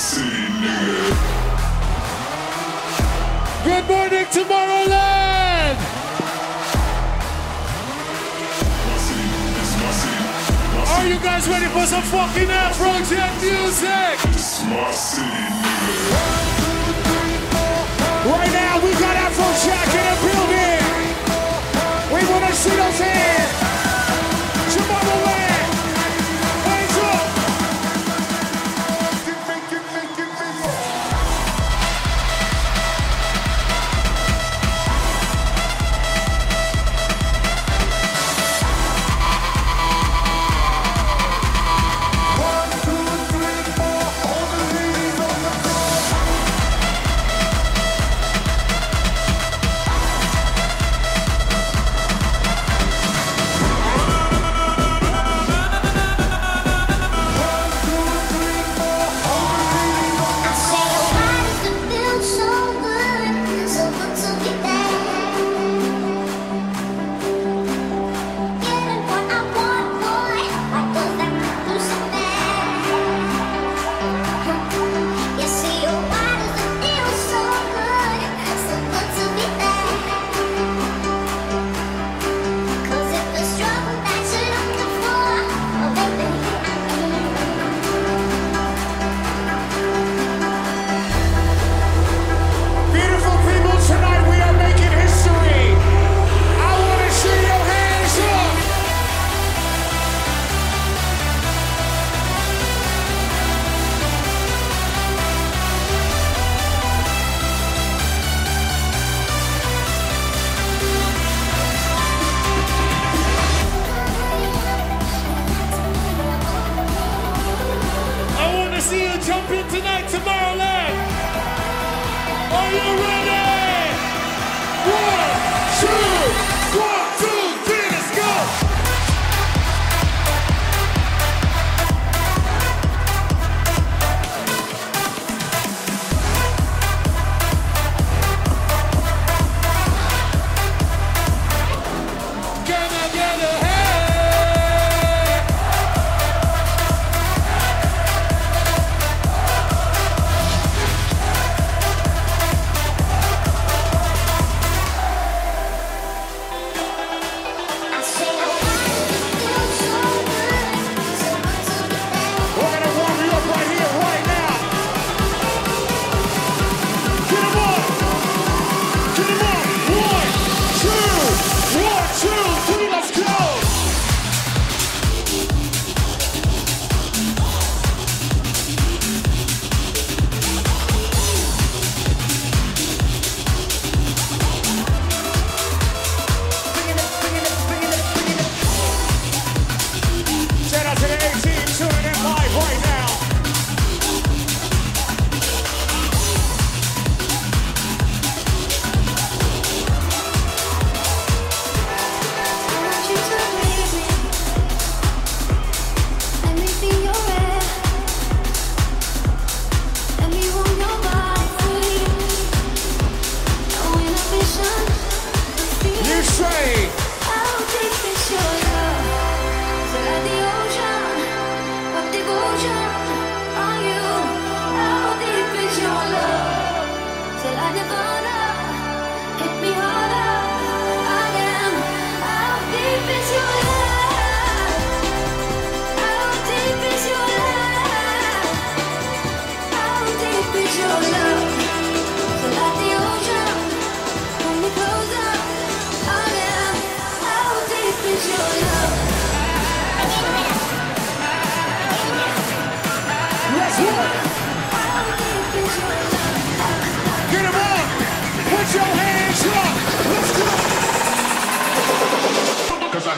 city, nigga. Good morning, Tomorrowland! Are you guys ready for some fucking Afrojack music? Right now, we got Afrojack in the building. We wanna see those hands.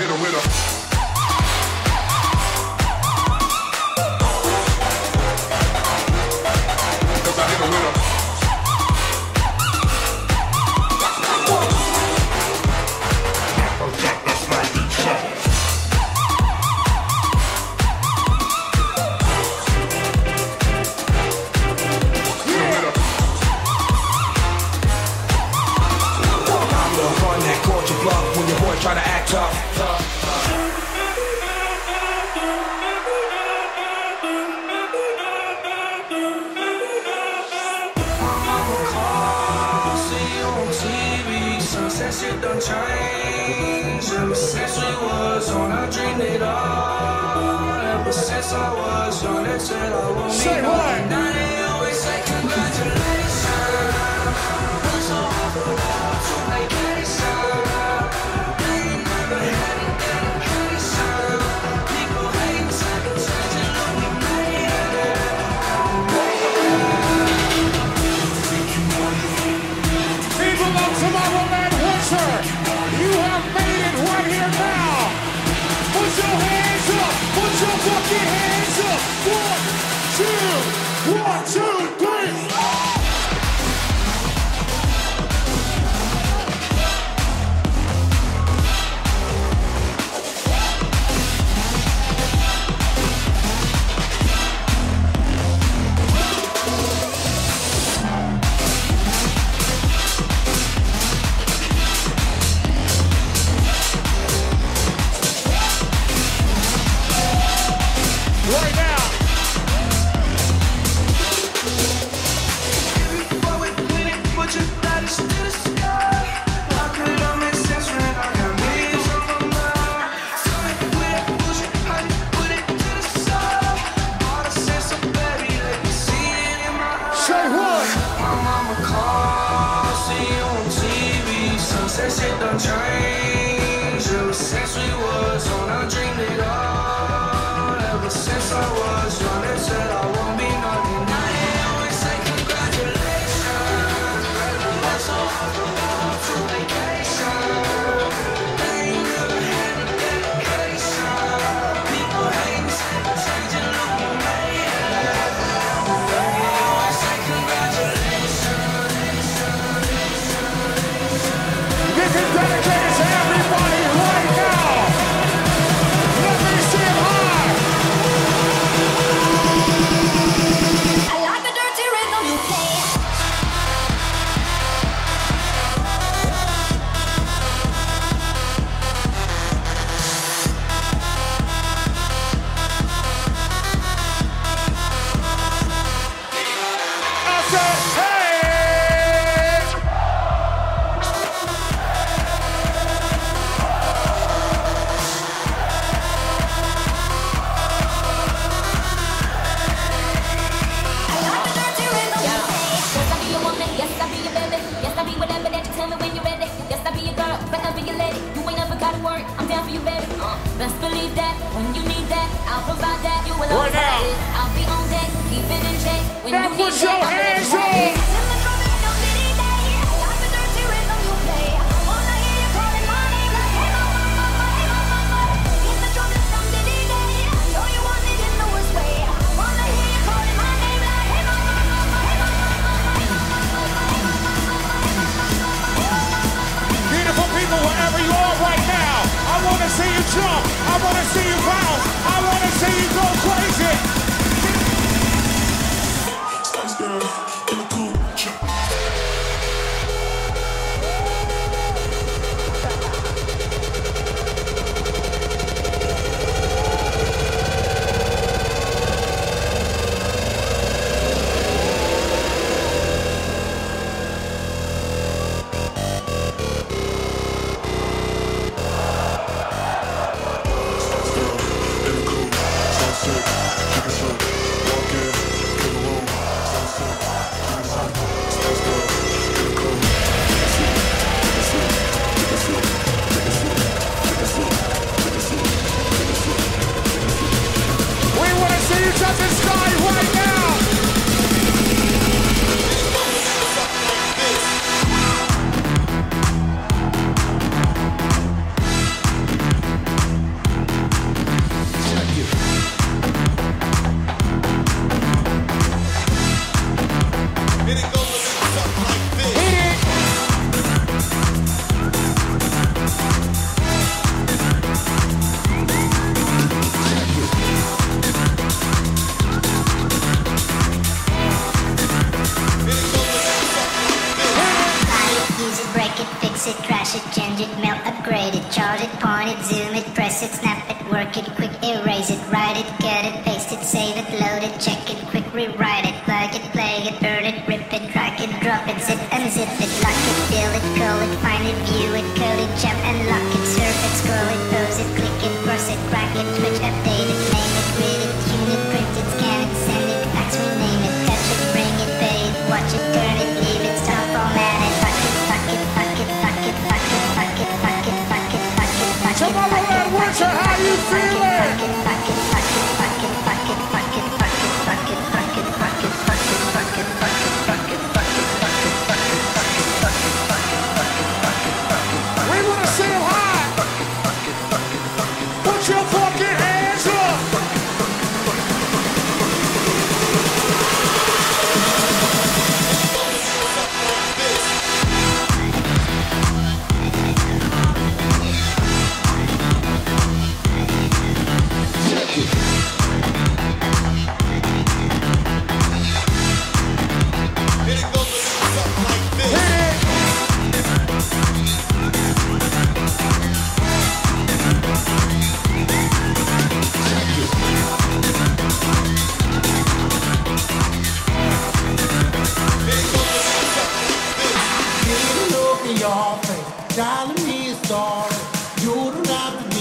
hit her with a.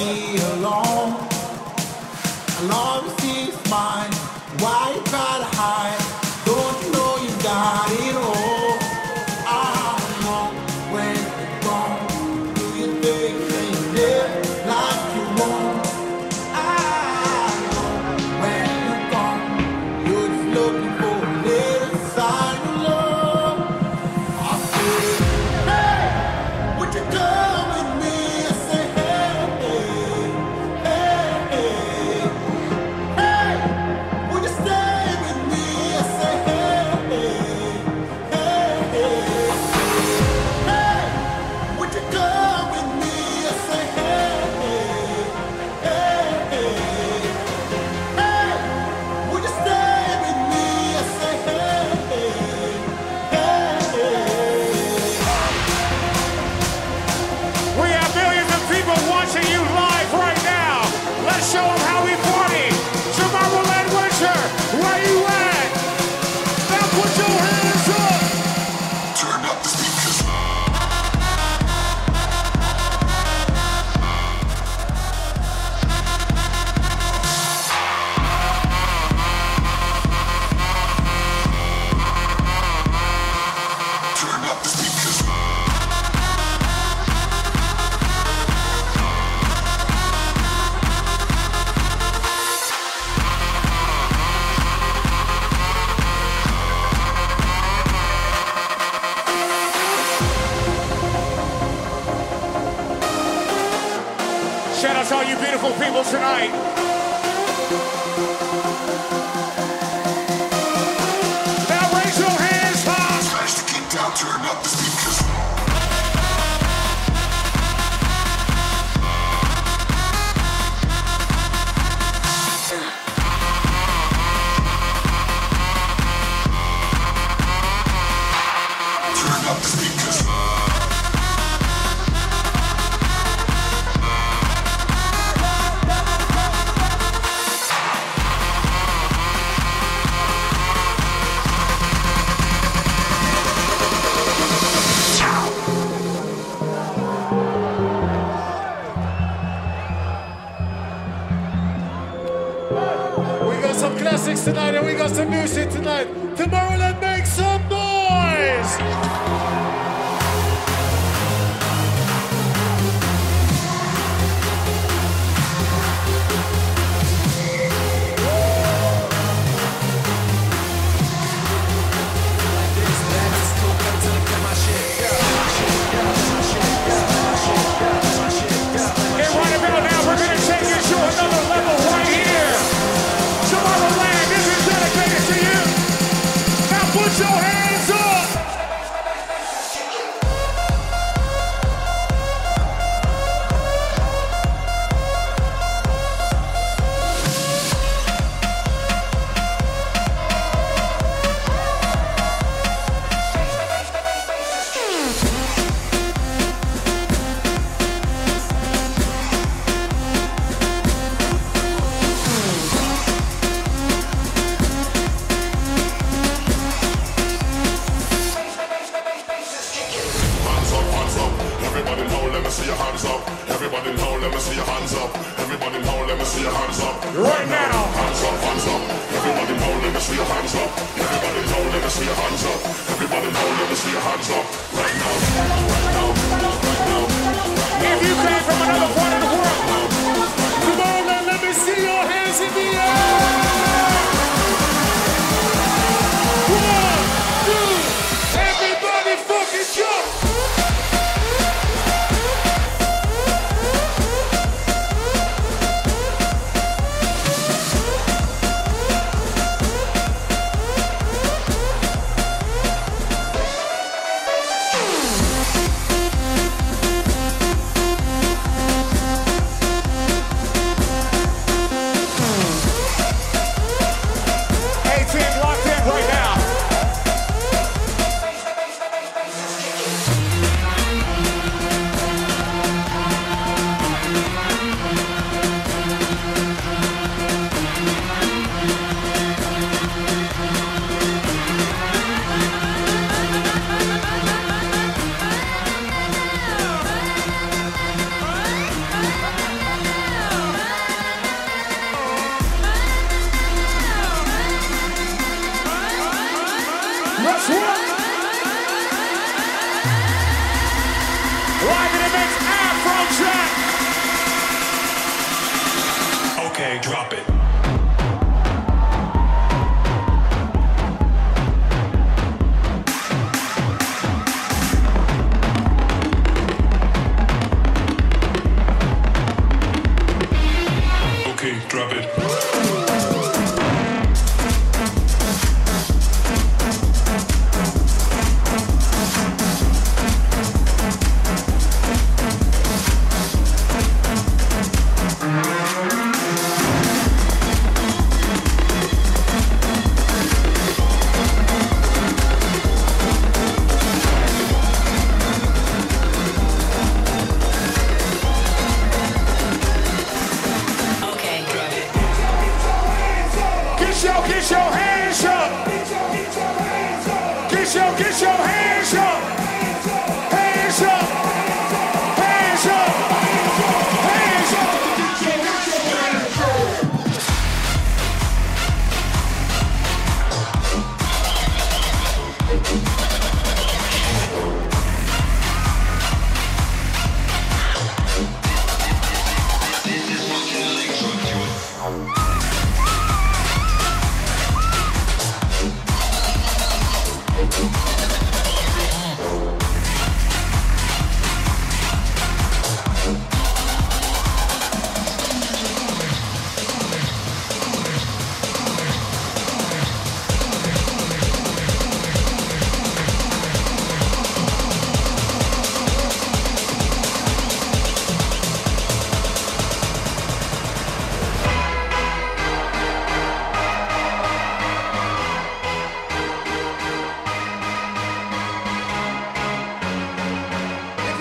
be alone. Love to see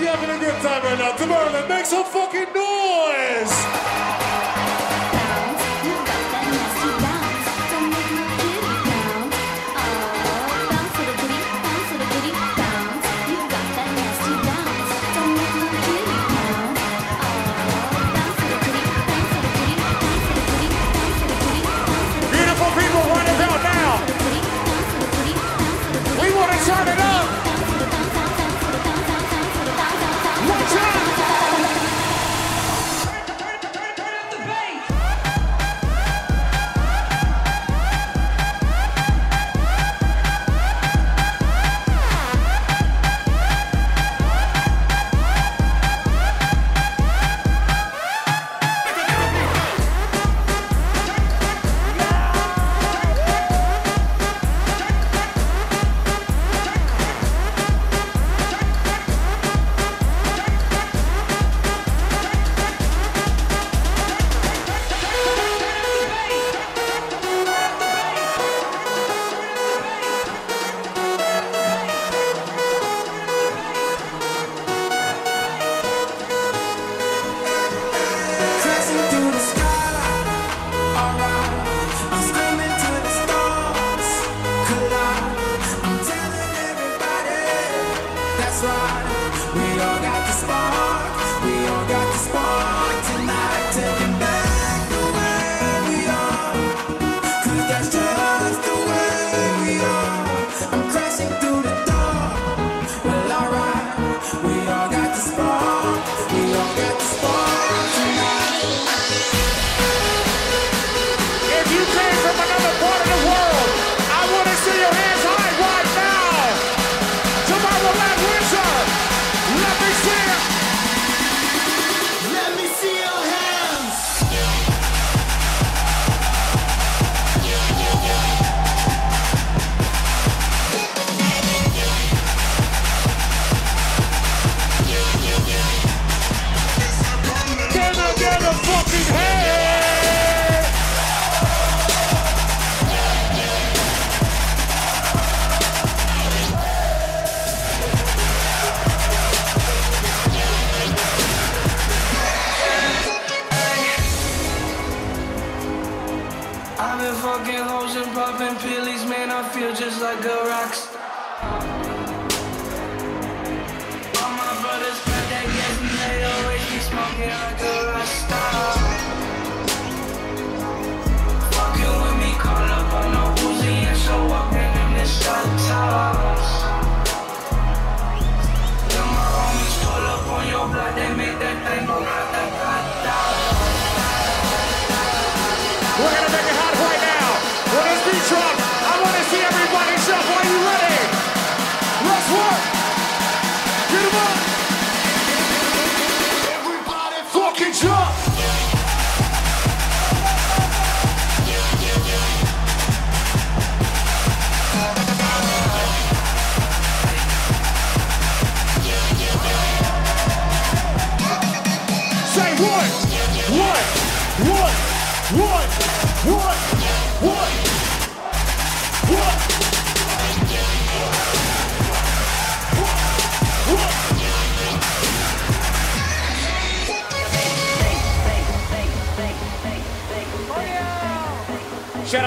you're having a good time right now. Tomorrowland, make some fucking noise!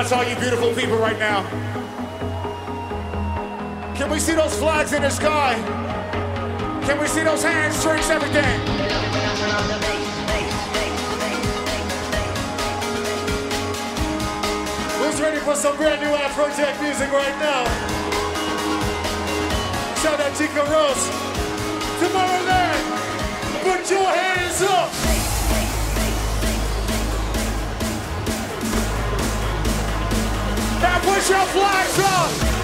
That's all you beautiful people right now. Can we see those flags in the sky? Can we see those hands, drinks, everything? Who's ready for some brand new Afrojack music right now? Shout out Chico Rose. Tomorrowland, put your hands up. Get your flags up!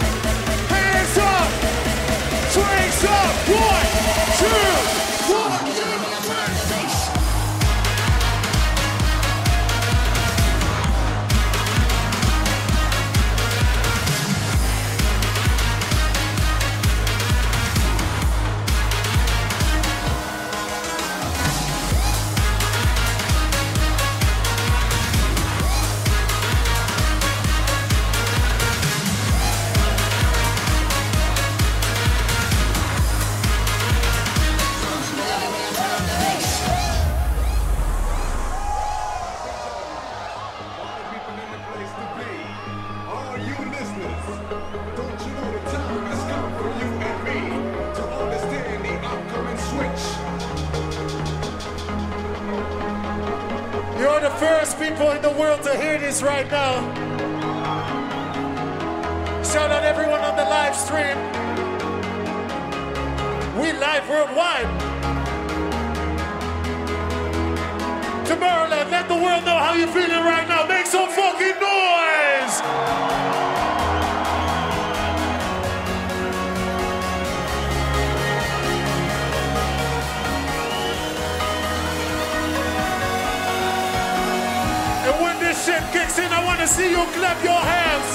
to see you clap your hands.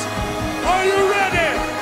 Are you ready?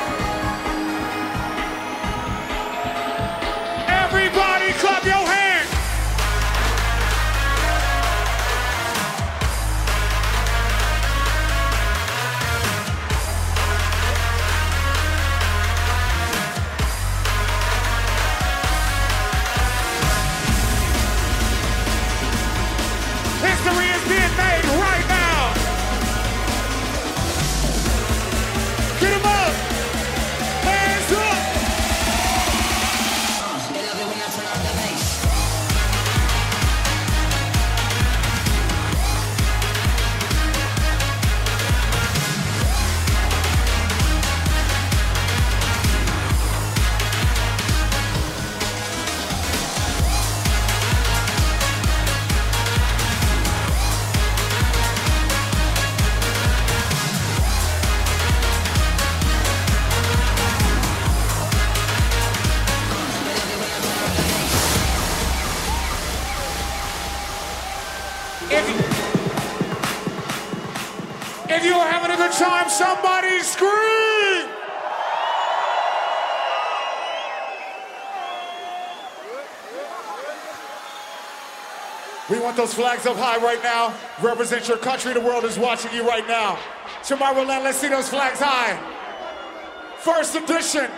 We want those flags up high right now. Represent your country. The world is watching you right now. Tomorrowland, let's see those flags high. First edition.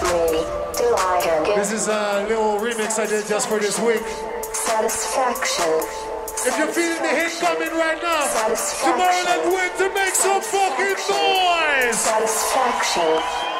This is a little remix I did just for this week. Satisfaction. If you're feeling the hit coming right now, Tomorrowland Winter make some fucking noise. Satisfaction.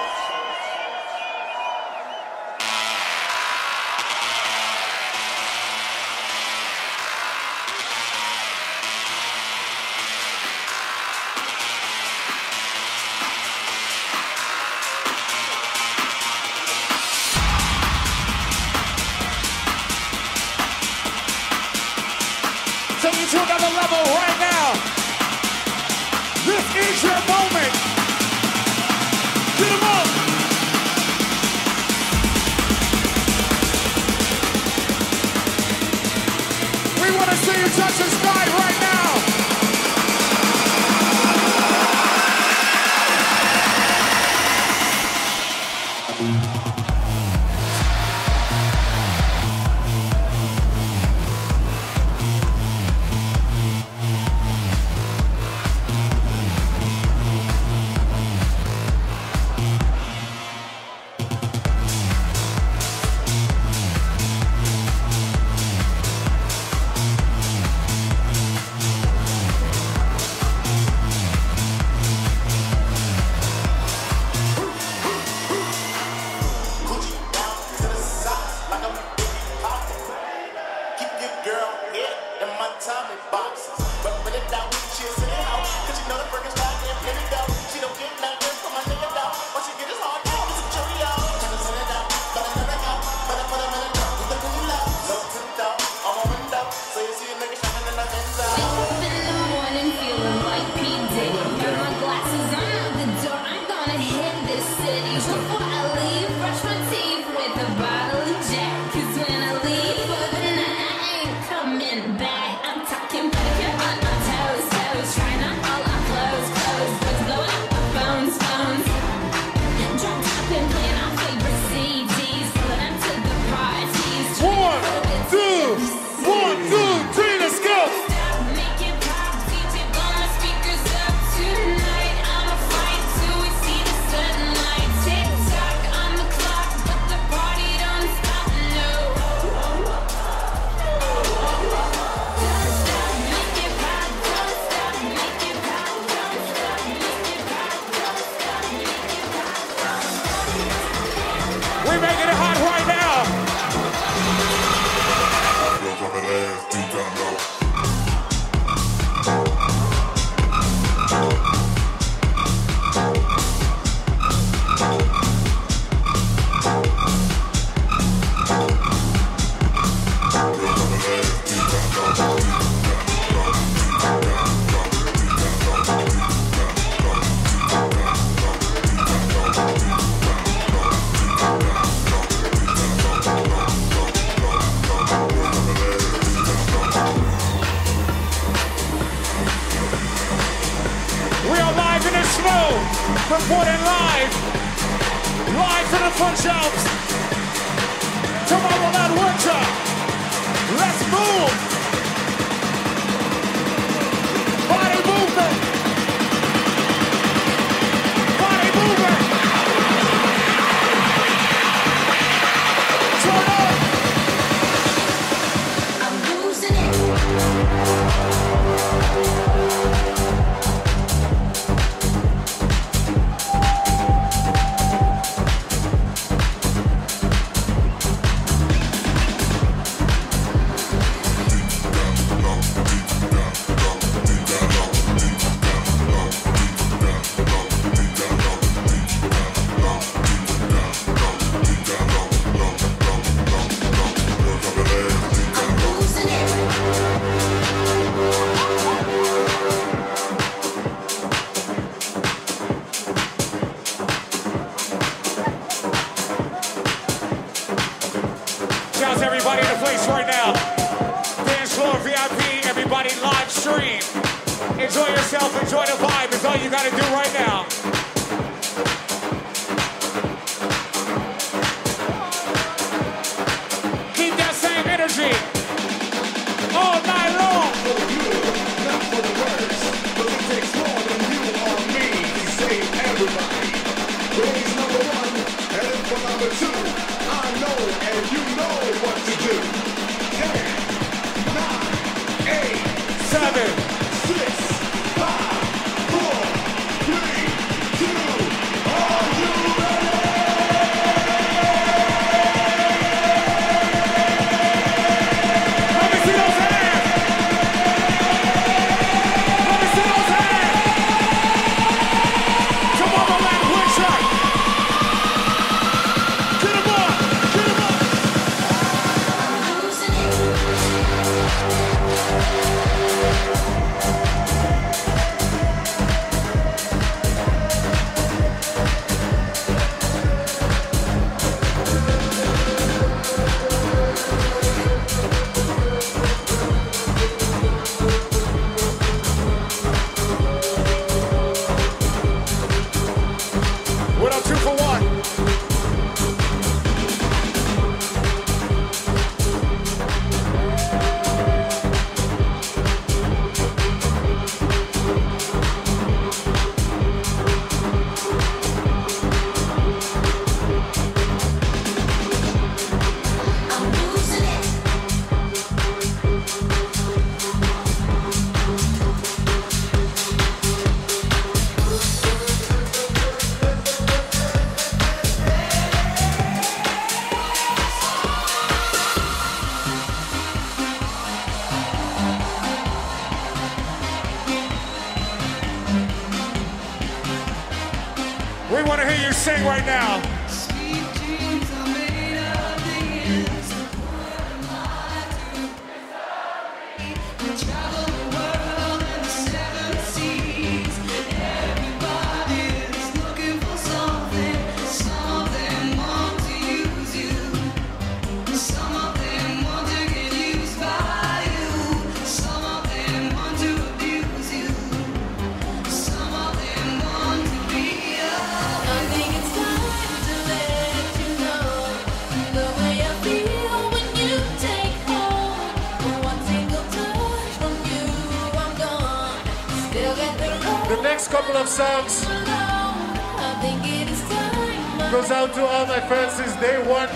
My since day one.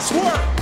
Let's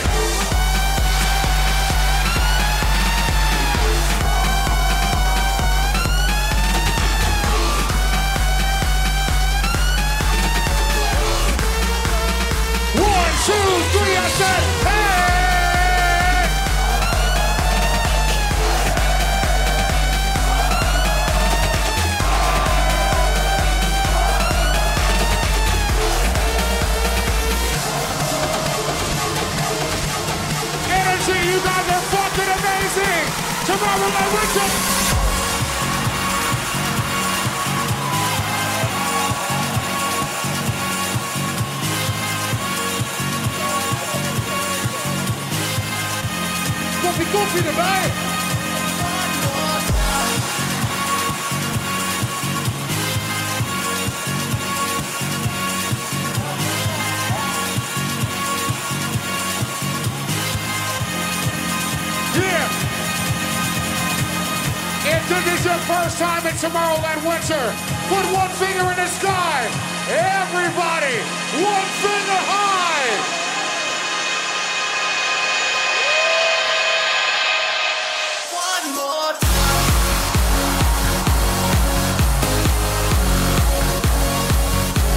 shit. Tomorrow Richard! Goofy, goofy erbij! Tomorrowland Winter. Put one finger in the sky. Everybody, one finger high.